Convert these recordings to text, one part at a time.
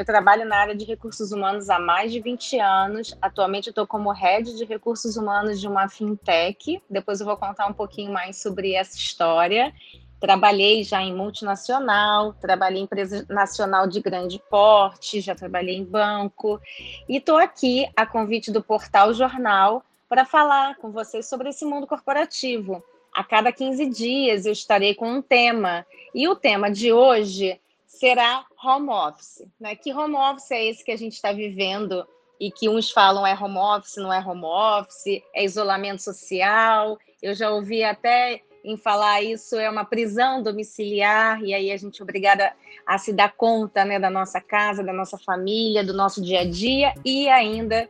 Eu trabalho na área de recursos humanos há mais de 20 anos. Atualmente eu estou como head de recursos humanos de uma fintech. Depois eu vou contar um pouquinho mais sobre essa história. Trabalhei já em multinacional, trabalhei em empresa nacional de grande porte, já trabalhei em banco e estou aqui a convite do Portal Jornal para falar com vocês sobre esse mundo corporativo. A cada 15 dias eu estarei com um tema e o tema de hoje será home office. Né? Que home office é esse que a gente está vivendo e que uns falam é home office, não é home office, é isolamento social. Eu já ouvi até em falar isso é uma prisão domiciliar, e aí a gente é obrigada a se dar conta né, da nossa casa, da nossa família, do nosso dia a dia e ainda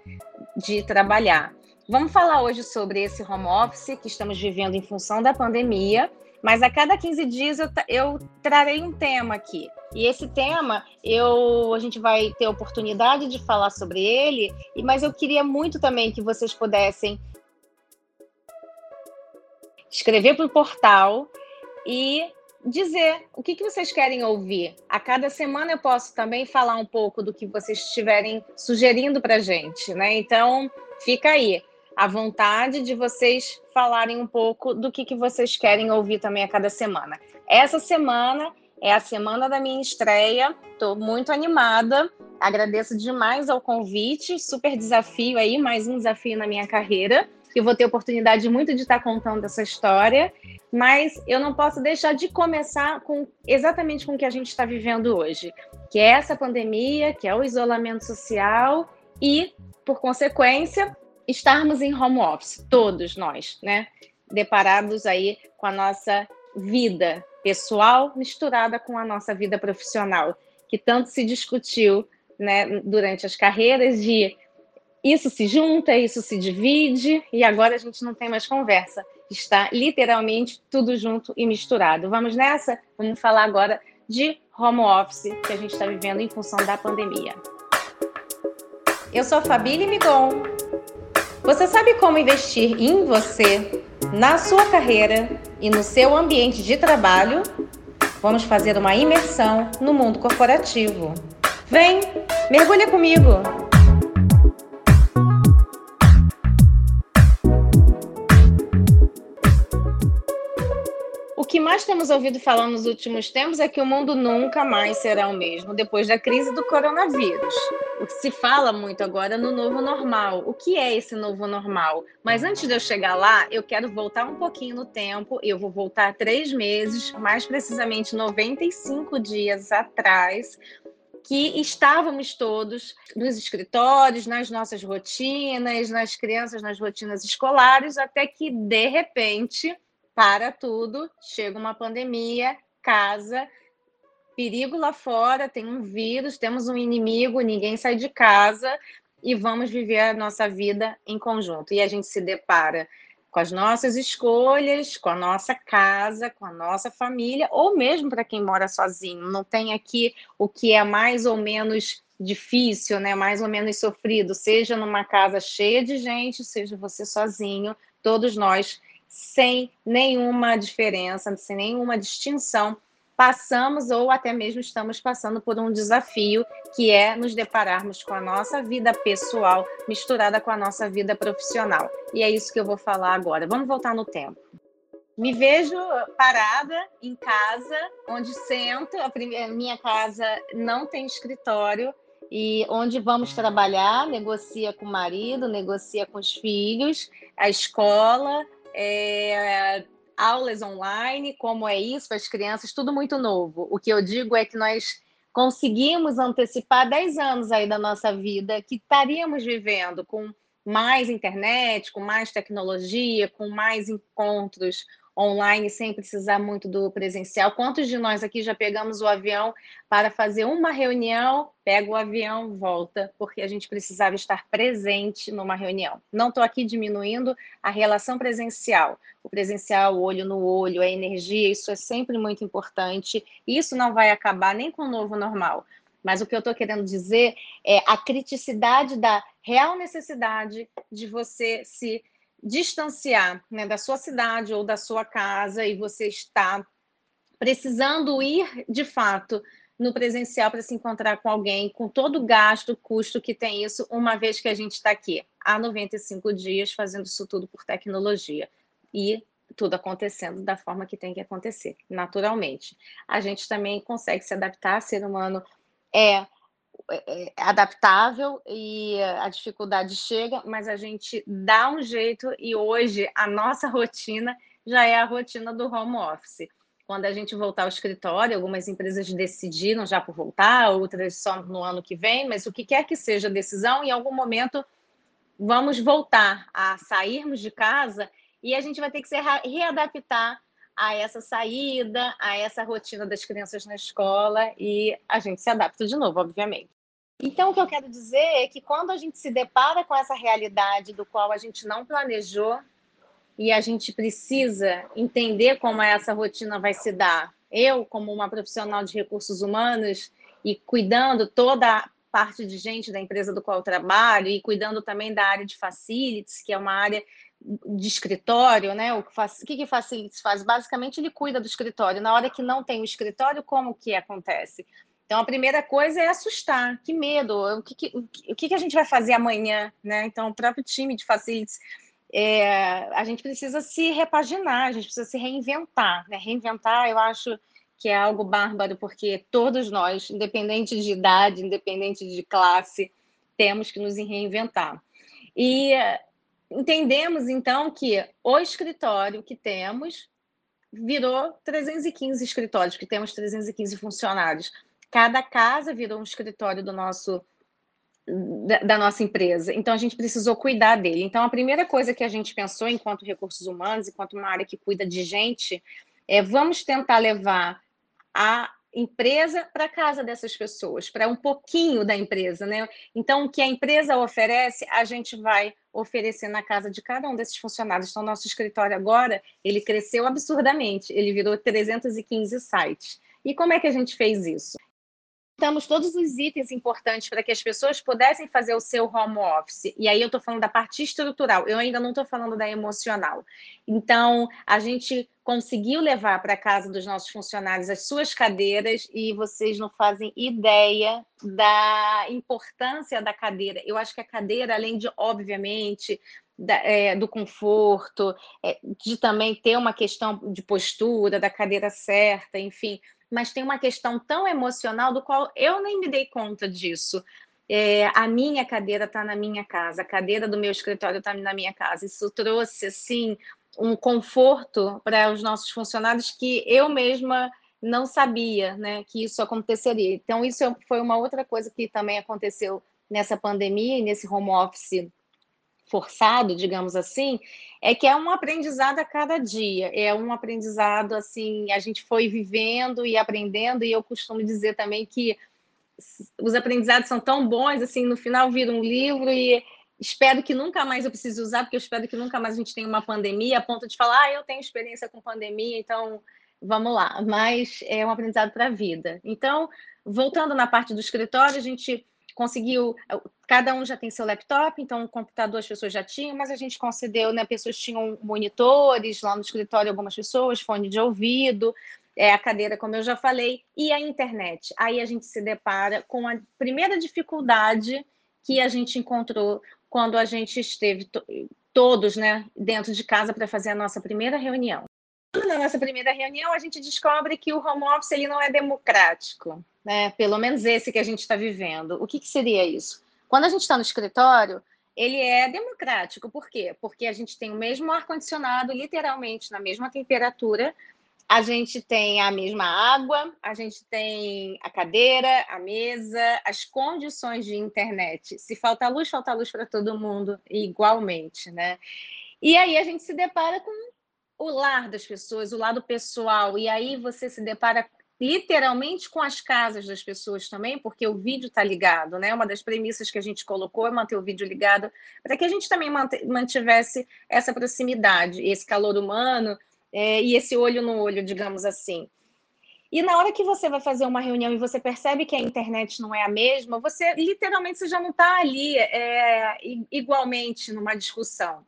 de trabalhar. Vamos falar hoje sobre esse home office que estamos vivendo em função da pandemia, mas a cada 15 dias eu, eu trarei um tema aqui. E esse tema, eu, a gente vai ter oportunidade de falar sobre ele, mas eu queria muito também que vocês pudessem escrever para o portal e dizer o que, que vocês querem ouvir. A cada semana eu posso também falar um pouco do que vocês estiverem sugerindo para a gente, né? Então, fica aí a vontade de vocês falarem um pouco do que, que vocês querem ouvir também a cada semana. Essa semana é a semana da minha estreia, estou muito animada, agradeço demais ao convite, super desafio aí, mais um desafio na minha carreira. Que vou ter oportunidade muito de estar contando essa história, mas eu não posso deixar de começar com exatamente com o que a gente está vivendo hoje, que é essa pandemia, que é o isolamento social e, por consequência, estarmos em home office, todos nós, né? Deparados aí com a nossa vida pessoal misturada com a nossa vida profissional, que tanto se discutiu né, durante as carreiras de isso se junta, isso se divide, e agora a gente não tem mais conversa. Está literalmente tudo junto e misturado. Vamos nessa? Vamos falar agora de home office que a gente está vivendo em função da pandemia. Eu sou Fabília Migon. Você sabe como investir em você, na sua carreira e no seu ambiente de trabalho? Vamos fazer uma imersão no mundo corporativo. Vem, mergulha comigo! que mais temos ouvido falar nos últimos tempos é que o mundo nunca mais será o mesmo depois da crise do coronavírus. Se fala muito agora no novo normal. O que é esse novo normal? Mas antes de eu chegar lá, eu quero voltar um pouquinho no tempo. Eu vou voltar três meses, mais precisamente 95 dias atrás, que estávamos todos nos escritórios, nas nossas rotinas, nas crianças, nas rotinas escolares, até que, de repente, para tudo, chega uma pandemia, casa, perigo lá fora, tem um vírus, temos um inimigo, ninguém sai de casa e vamos viver a nossa vida em conjunto. E a gente se depara com as nossas escolhas, com a nossa casa, com a nossa família, ou mesmo para quem mora sozinho. Não tem aqui o que é mais ou menos difícil, né? mais ou menos sofrido, seja numa casa cheia de gente, seja você sozinho, todos nós sem nenhuma diferença, sem nenhuma distinção, passamos ou até mesmo estamos passando por um desafio que é nos depararmos com a nossa vida pessoal misturada com a nossa vida profissional. E é isso que eu vou falar agora. Vamos voltar no tempo. Me vejo parada em casa, onde sento. A minha casa não tem escritório e onde vamos trabalhar, negocia com o marido, negocia com os filhos, a escola, é, aulas online, como é isso para as crianças, tudo muito novo. O que eu digo é que nós conseguimos antecipar 10 anos aí da nossa vida que estaríamos vivendo com mais internet, com mais tecnologia, com mais encontros online sem precisar muito do presencial. Quantos de nós aqui já pegamos o avião para fazer uma reunião, pega o avião, volta, porque a gente precisava estar presente numa reunião. Não estou aqui diminuindo a relação presencial. O presencial, olho no olho, a energia, isso é sempre muito importante. Isso não vai acabar nem com o novo normal. Mas o que eu estou querendo dizer é a criticidade da real necessidade de você se distanciar né, da sua cidade ou da sua casa e você está precisando ir de fato no presencial para se encontrar com alguém, com todo o gasto, custo que tem isso, uma vez que a gente está aqui há 95 dias fazendo isso tudo por tecnologia. E tudo acontecendo da forma que tem que acontecer, naturalmente. A gente também consegue se adaptar, ser humano é, é, é adaptável e a dificuldade chega, mas a gente dá um jeito e hoje a nossa rotina já é a rotina do home office quando a gente voltar ao escritório, algumas empresas decidiram já por voltar, outras só no ano que vem, mas o que quer que seja a decisão, em algum momento vamos voltar a sairmos de casa e a gente vai ter que se readaptar a essa saída, a essa rotina das crianças na escola e a gente se adapta de novo, obviamente. Então, o que eu quero dizer é que quando a gente se depara com essa realidade do qual a gente não planejou, e a gente precisa entender como essa rotina vai se dar. Eu, como uma profissional de recursos humanos e cuidando toda a parte de gente da empresa do qual eu trabalho e cuidando também da área de facilities, que é uma área de escritório, né? O que, que facilities faz? Basicamente, ele cuida do escritório. Na hora que não tem o escritório, como que acontece? Então, a primeira coisa é assustar. Que medo! O que, que, o que, que a gente vai fazer amanhã? Né? Então, o próprio time de facilities é, a gente precisa se repaginar, a gente precisa se reinventar. Né? Reinventar, eu acho que é algo bárbaro, porque todos nós, independente de idade, independente de classe, temos que nos reinventar. E entendemos, então, que o escritório que temos virou 315 escritórios, que temos 315 funcionários. Cada casa virou um escritório do nosso da, da, nossa empresa. Então, a gente precisou cuidar dele. Então, a primeira coisa que a gente pensou, enquanto recursos humanos, enquanto uma área que cuida de gente, é vamos tentar levar a empresa para casa dessas pessoas, para um pouquinho da empresa, né? Então, o que a empresa oferece, a gente vai oferecer na casa de cada um desses funcionários. Então, nosso escritório agora, ele cresceu absurdamente, ele virou 315 sites. E como é que a gente fez isso? Juntamos todos os itens importantes para que as pessoas pudessem fazer o seu home office. E aí eu estou falando da parte estrutural, eu ainda não estou falando da emocional. Então, a gente conseguiu levar para casa dos nossos funcionários as suas cadeiras e vocês não fazem ideia da importância da cadeira. Eu acho que a cadeira, além de, obviamente, da, é, do conforto, é, de também ter uma questão de postura, da cadeira certa, enfim, mas tem uma questão tão emocional do qual eu nem me dei conta disso. É, a minha cadeira está na minha casa, a cadeira do meu escritório está na minha casa. Isso trouxe assim um conforto para os nossos funcionários que eu mesma não sabia, né, que isso aconteceria. Então isso foi uma outra coisa que também aconteceu nessa pandemia e nesse home office forçado, digamos assim, é que é um aprendizado a cada dia, é um aprendizado assim, a gente foi vivendo e aprendendo, e eu costumo dizer também que os aprendizados são tão bons, assim, no final vira um livro e espero que nunca mais eu precise usar, porque eu espero que nunca mais a gente tenha uma pandemia, a ponto de falar, ah, eu tenho experiência com pandemia, então vamos lá, mas é um aprendizado para a vida. Então, voltando na parte do escritório, a gente conseguiu, cada um já tem seu laptop, então o computador as pessoas já tinham, mas a gente concedeu, né, pessoas tinham monitores lá no escritório, algumas pessoas, fone de ouvido, é, a cadeira, como eu já falei, e a internet. Aí a gente se depara com a primeira dificuldade que a gente encontrou quando a gente esteve todos né, dentro de casa para fazer a nossa primeira reunião. Na nossa primeira reunião, a gente descobre que o home office ele não é democrático né? Pelo menos esse que a gente está vivendo. O que, que seria isso? Quando a gente está no escritório, ele é democrático. Por quê? Porque a gente tem o mesmo ar-condicionado, literalmente na mesma temperatura, a gente tem a mesma água, a gente tem a cadeira, a mesa, as condições de internet. Se falta luz, falta luz para todo mundo igualmente, né? E aí a gente se depara com o lar das pessoas, o lado pessoal, e aí você se depara literalmente com as casas das pessoas também, porque o vídeo está ligado, né? Uma das premissas que a gente colocou é manter o vídeo ligado, para que a gente também mantivesse essa proximidade, esse calor humano é, e esse olho no olho, digamos assim. E na hora que você vai fazer uma reunião e você percebe que a internet não é a mesma, você literalmente você já não está ali é, igualmente numa discussão.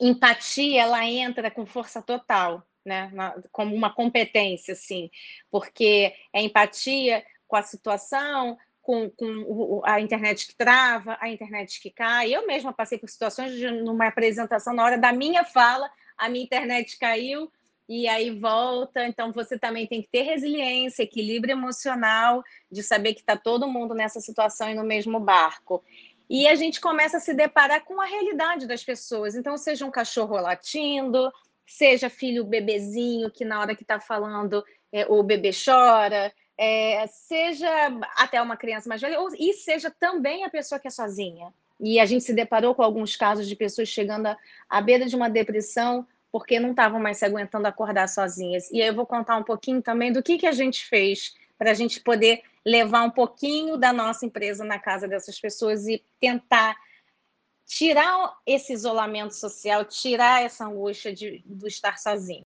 Empatia, ela entra com força total né, na, como uma competência, assim, porque é empatia com a situação, com, com, a internet que trava, a internet que cai. Eu mesma passei por situações de numa apresentação, na hora da minha fala, a minha internet caiu e aí volta. Então, você também tem que ter resiliência, equilíbrio emocional, de saber que está todo mundo nessa situação e no mesmo barco. E a gente começa a se deparar com a realidade das pessoas. Então, seja um cachorro latindo, seja filho bebezinho, que na hora que está falando é, o bebê chora, é, seja até uma criança mais velha, ou, e seja também a pessoa que é sozinha. E a gente se deparou com alguns casos de pessoas chegando à, beira de uma depressão porque não estavam mais se aguentando acordar sozinhas. E aí eu vou contar um pouquinho também do que, que a gente fez para a gente poder levar um pouquinho da nossa empresa na casa dessas pessoas e tentar tirar esse isolamento social, tirar essa angústia de, de estar sozinho.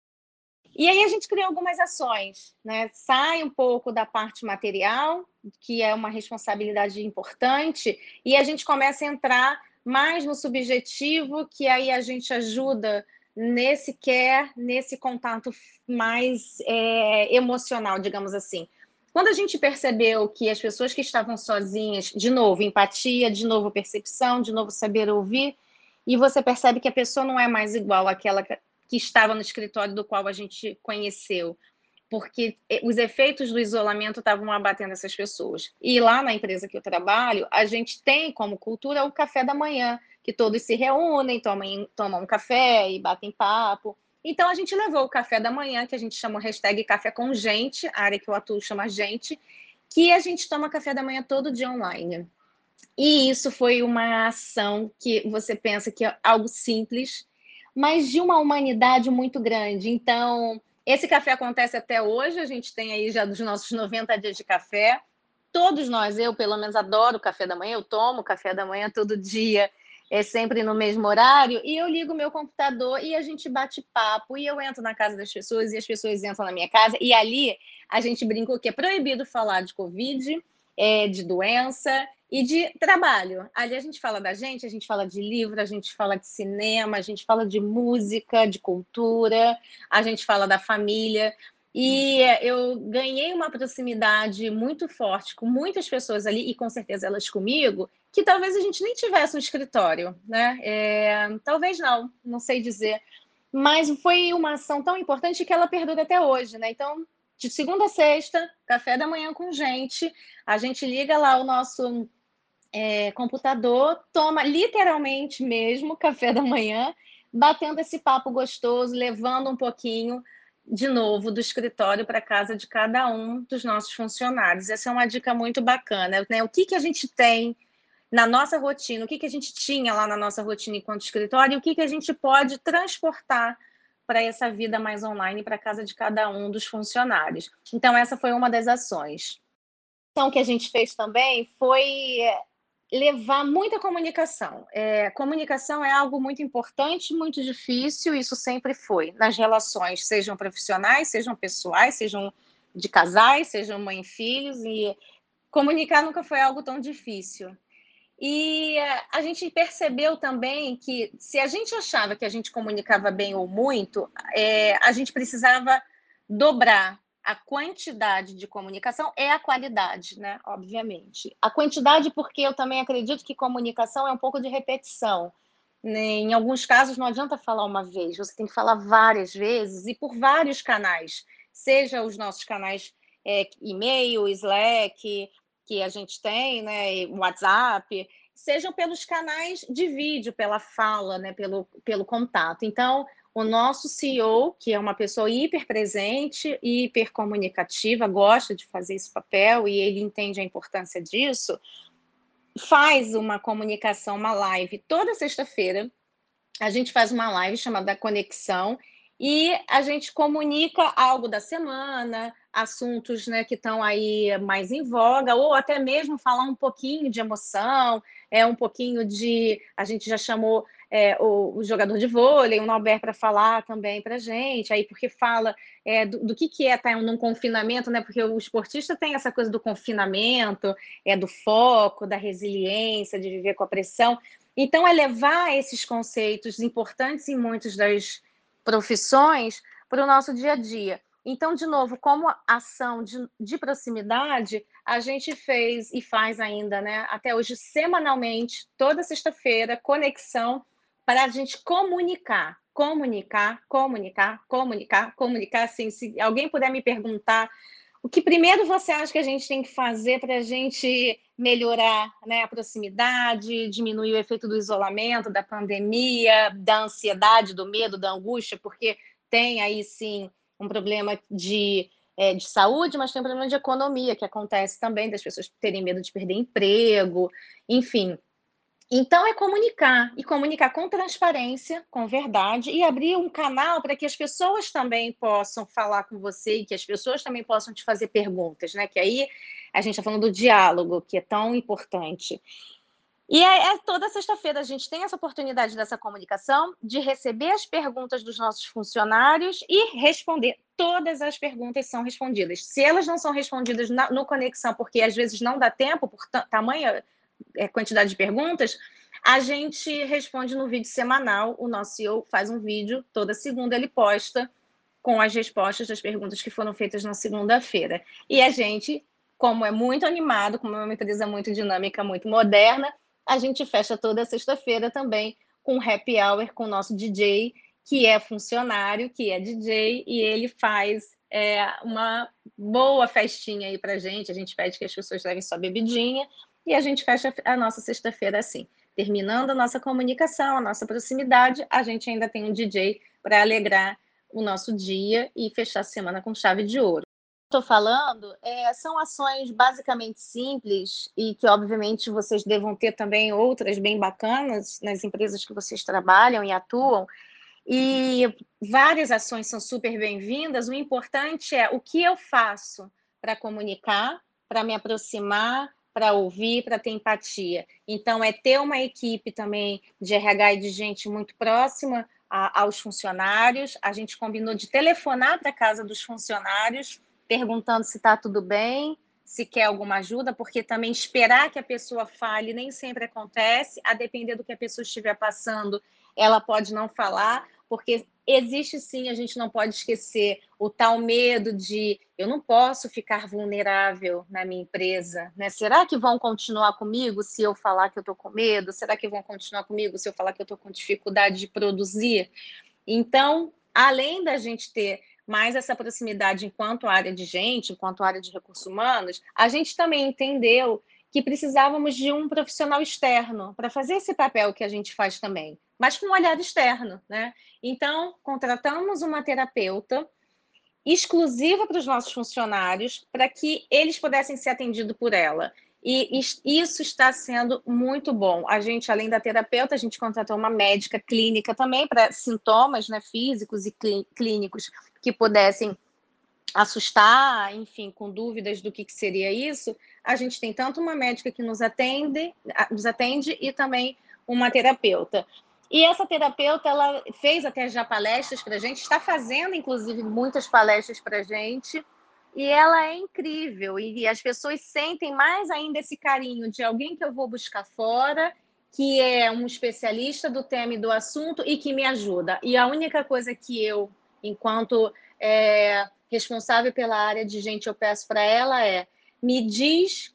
E aí a gente criou algumas ações, né? Sai um pouco da parte material, que é uma responsabilidade importante, e a gente começa a entrar mais no subjetivo, que aí a gente ajuda nesse quer, nesse contato mais é, emocional, digamos assim. Quando a gente percebeu que as pessoas que estavam sozinhas, de novo, empatia, de novo, percepção, de novo, saber ouvir, e você percebe que a pessoa não é mais igual àquela que estava no escritório do qual a gente conheceu, porque é, os efeitos do isolamento estavam abatendo essas pessoas. E lá na empresa que eu trabalho, a gente tem como cultura o café da manhã, que todos se reúnem, tomam, tomam um café e batem papo. Então a gente levou o café da manhã, que a gente chama o hashtag café com gente, a área que eu atuo chama gente, que a gente toma café da manhã todo dia online. E isso foi uma ação que você pensa que é algo simples, mas de uma humanidade muito grande. Então, esse café acontece até hoje, a gente tem aí já dos nossos 90 dias de café. Todos nós, eu pelo menos adoro café da manhã, eu tomo café da manhã todo dia é sempre no mesmo horário, e eu ligo meu computador e a gente bate papo, e eu entro na casa das pessoas e as pessoas entram na minha casa, e ali a gente brincou que é proibido falar de Covid, é, de doença e de trabalho. Ali a gente fala da gente, a gente fala de livro, a gente fala de cinema, a gente fala de música, de cultura, a gente fala da família. E eu ganhei uma proximidade muito forte com muitas pessoas ali, e com certeza elas comigo, que talvez a gente nem tivesse um escritório, né? É, talvez não, não sei dizer. Mas foi uma ação tão importante que ela perdura até hoje, né? Então, de segunda a sexta, café da manhã com gente, a gente liga lá o nosso é, computador, toma literalmente mesmo café da manhã, batendo esse papo gostoso, levando um pouquinho de novo do escritório para casa de cada um dos nossos funcionários. Essa é uma dica muito bacana, né? O que, que a gente tem na nossa rotina, o que, que a gente tinha lá na nossa rotina enquanto escritório e o que, que a gente pode transportar para essa vida mais online, para casa de cada um dos funcionários. Então, essa foi uma das ações. Então, que a gente fez também foi levar muita comunicação. É, comunicação é algo muito importante, muito difícil, isso sempre foi, nas relações, sejam profissionais, sejam pessoais, sejam de casais, sejam mãe e filhos, e comunicar nunca foi algo tão difícil. E a gente percebeu também que se a gente achava que a gente comunicava bem ou muito, é, a gente precisava dobrar a quantidade de comunicação é a qualidade, né? Obviamente. A quantidade, porque eu também acredito que comunicação é um pouco de repetição. Né? Em alguns casos, não adianta falar uma vez, você tem que falar várias vezes e por vários canais, seja os nossos canais é, e-mail, Slack, que a gente tem, né, WhatsApp, sejam pelos canais de vídeo, pela fala, né, pelo, pelo contato. Então, o nosso CEO, que é uma pessoa hiper presente hiper comunicativa, gosta de fazer esse papel e ele entende a importância disso, faz uma comunicação, uma live toda sexta-feira. A gente faz uma live chamada Conexão e a gente comunica algo da semana, assuntos né, que estão aí mais em voga, ou até mesmo falar um pouquinho de emoção, é um pouquinho de. A gente já chamou é, o, o, jogador de vôlei, o Norberto, para falar também para gente, aí porque fala é, do, do, que, que é estar tá, num confinamento, né? Porque o esportista tem essa coisa do confinamento, é do foco, da resiliência, de viver com a pressão. Então, é levar esses conceitos importantes em muitas das profissões para o nosso dia a dia. Então, de novo, como ação de, de, proximidade, a gente fez e faz ainda, né, até hoje, semanalmente, toda sexta-feira, conexão para a gente comunicar, comunicar, comunicar, comunicar, comunicar. Assim, se alguém puder me perguntar o que primeiro você acha que a gente tem que fazer para a gente melhorar né, a proximidade, diminuir o efeito do isolamento, da pandemia, da ansiedade, do medo, da angústia, porque tem aí sim um problema de, é, de saúde, mas tem um problema de economia que acontece também, das pessoas terem medo de perder emprego, enfim. Então, é comunicar, e comunicar com transparência, com verdade, e abrir um canal para que as pessoas também possam falar com você e que as pessoas também possam te fazer perguntas, né? Que aí a gente está falando do diálogo, que é tão importante. E é, é toda sexta-feira a gente tem essa oportunidade dessa comunicação, de receber as perguntas dos nossos funcionários e responder. Todas as perguntas são respondidas. Se elas não são respondidas na, no Conexão, porque às vezes não dá tempo, por tamanha quantidade de perguntas, a gente responde no vídeo semanal. O nosso CEO faz um vídeo, toda segunda ele posta com as respostas das perguntas que foram feitas na segunda-feira. E a gente, como é muito animado, como é uma empresa muito dinâmica, muito moderna, a gente fecha toda sexta-feira também com um happy hour com o nosso DJ, que é funcionário, que é DJ, e ele faz é, uma boa festinha aí para gente. A gente pede que as pessoas levem sua bebidinha, e a gente fecha a nossa sexta-feira assim. Terminando a nossa comunicação, a nossa proximidade, a gente ainda tem um DJ para alegrar o nosso dia e fechar a semana com chave de ouro. Estou falando é, são ações basicamente simples e que, obviamente, vocês devam ter também outras bem bacanas nas empresas que vocês trabalham e atuam. E várias ações são super bem-vindas. O importante é o que eu faço para comunicar, para me aproximar, para ouvir, para ter empatia. Então, é ter uma equipe também de RH e de gente muito próxima a, aos funcionários. A gente combinou de telefonar para a casa dos funcionários, perguntando se está tudo bem, se quer alguma ajuda, porque também esperar que a pessoa fale nem sempre acontece, a depender do que a pessoa estiver passando, ela pode não falar, porque existe sim, a gente não pode esquecer o tal medo de eu não posso ficar vulnerável na minha empresa, né? Será que vão continuar comigo se eu falar que eu estou com medo? Será que vão continuar comigo se eu falar que eu estou com dificuldade de produzir? Então, além da gente ter mais essa proximidade enquanto área de gente, enquanto área de recursos humanos, a gente também entendeu que precisávamos de um profissional externo para fazer esse papel que a gente faz também, mas com um olhar externo, né? Então, contratamos uma terapeuta exclusiva para os nossos funcionários, para que eles pudessem ser atendidos por ela. E isso está sendo muito bom. A gente, além da terapeuta, a gente contratou uma médica clínica também para sintomas né, físicos e clínicos que pudessem assustar, enfim, com dúvidas do que, que seria isso, a gente tem tanto uma médica que nos atende, nos atende e também uma terapeuta. E essa terapeuta, ela fez até já palestras para a gente, está fazendo, inclusive, muitas palestras para a gente, e ela é incrível. E as pessoas sentem mais ainda esse carinho de alguém que eu vou buscar fora, que é um especialista do tema e do assunto e que me ajuda. E a única coisa que eu, enquanto é, responsável pela área de gente, eu peço para ela é me diz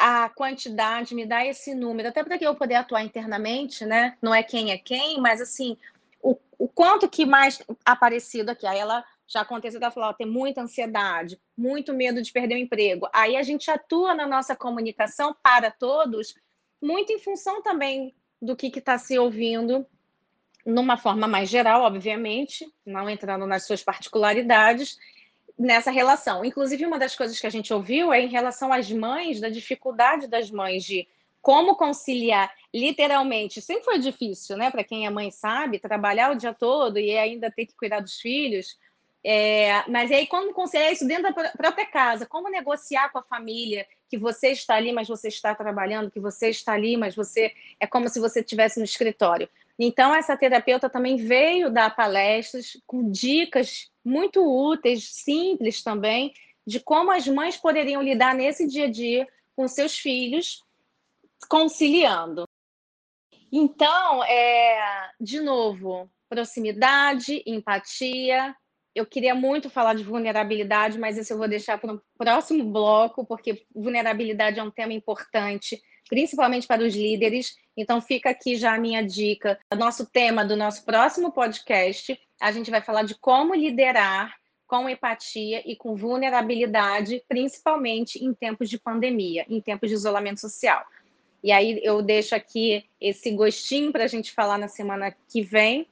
a quantidade, me dá esse número, até para que eu poder atuar internamente, né? Não é quem é quem, mas assim, o, o quanto que mais aparecido aqui. Aí ela já aconteceu, ela falou, tem muita ansiedade, muito medo de perder o emprego. Aí a gente atua na nossa comunicação para todos, muito em função também do que está se ouvindo numa forma mais geral, obviamente, não entrando nas suas particularidades, nessa relação. Inclusive, uma das coisas que a gente ouviu é em relação às mães, da dificuldade das mães de como conciliar, literalmente, sempre foi difícil, né? Para quem é mãe sabe, trabalhar o dia todo e ainda ter que cuidar dos filhos. É, mas aí, como conciliar isso dentro da própria casa? Como negociar com a família que você está ali, mas você está trabalhando, que você está ali, mas você é como se você estivesse no escritório. Então, essa terapeuta também veio dar palestras com dicas muito úteis, simples também, de como as mães poderiam lidar nesse dia a dia com seus filhos, conciliando. Então, é, de novo, proximidade, empatia, eu queria muito falar de vulnerabilidade, mas isso eu vou deixar para o próximo bloco, porque vulnerabilidade é um tema importante, principalmente para os líderes. Então, fica aqui já a minha dica. O nosso tema do nosso próximo podcast, a gente vai falar de como liderar com empatia e com vulnerabilidade, principalmente em tempos de pandemia, em tempos de isolamento social. E aí eu deixo aqui esse gostinho para a gente falar na semana que vem.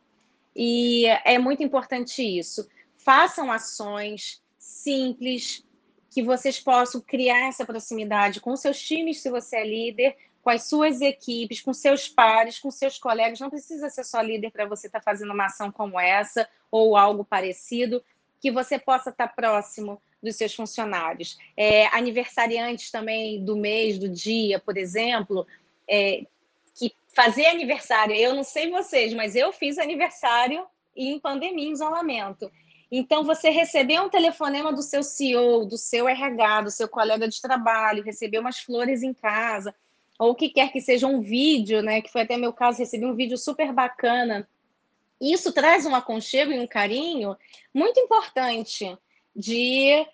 E é muito importante isso façam ações simples, que vocês possam criar essa proximidade com seus times, se você é líder, com as suas equipes, com seus pares, com seus colegas. Não precisa ser só líder para você estar tá fazendo uma ação como essa ou algo parecido, que você possa estar tá próximo dos seus funcionários. É, aniversariantes também do mês, do dia, por exemplo, é, que fazer aniversário, eu não sei vocês, mas eu fiz aniversário em pandemia, em isolamento. Então, você receber um telefonema do seu CEO, do seu RH, do seu colega de trabalho, receber umas flores em casa, ou o que quer que seja um vídeo, né? Que foi até meu caso, recebi um vídeo super bacana. Isso traz um aconchego e um carinho muito importante de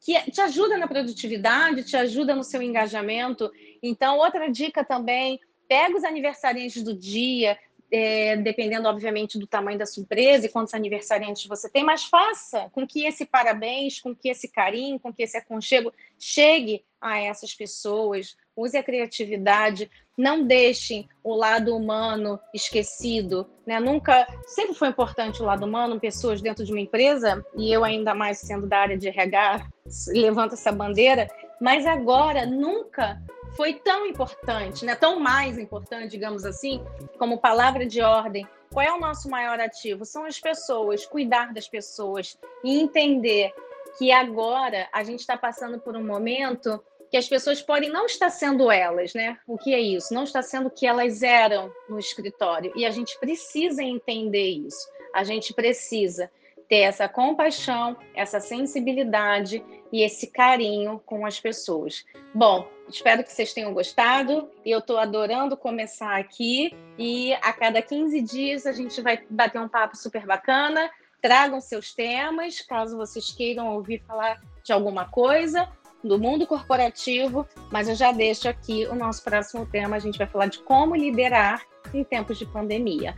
que te ajuda na produtividade, te ajuda no seu engajamento. Então, outra dica também, pega os aniversariantes do dia, é, dependendo, obviamente, do tamanho da sua empresa e quantos aniversariantes você tem, mas faça com que esse parabéns, com que esse carinho, com que esse aconchego chegue a essas pessoas. Use a criatividade, não deixem o lado humano esquecido. Né? Nunca, sempre foi importante o lado humano, pessoas dentro de uma empresa, e eu ainda mais sendo da área de RH, levanto essa bandeira, mas agora nunca foi tão importante, né? tão mais importante, digamos assim, como palavra de ordem. Qual é o nosso maior ativo? São as pessoas, cuidar das pessoas e entender que agora a gente está passando por um momento que as pessoas podem não estar sendo elas, né? O que é isso? Não está sendo o que elas eram no escritório. E a gente precisa entender isso. A gente precisa ter essa compaixão, essa sensibilidade e esse carinho com as pessoas. Bom, espero que vocês tenham gostado. Eu estou adorando começar aqui e a cada 15 dias a gente vai bater um papo super bacana. Tragam seus temas, caso vocês queiram ouvir falar de alguma coisa do mundo corporativo, mas eu já deixo aqui o nosso próximo tema. A gente vai falar de como liderar em tempos de pandemia.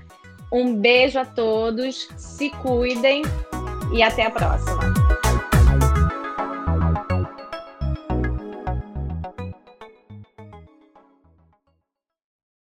Um beijo a todos, se cuidem e até a próxima.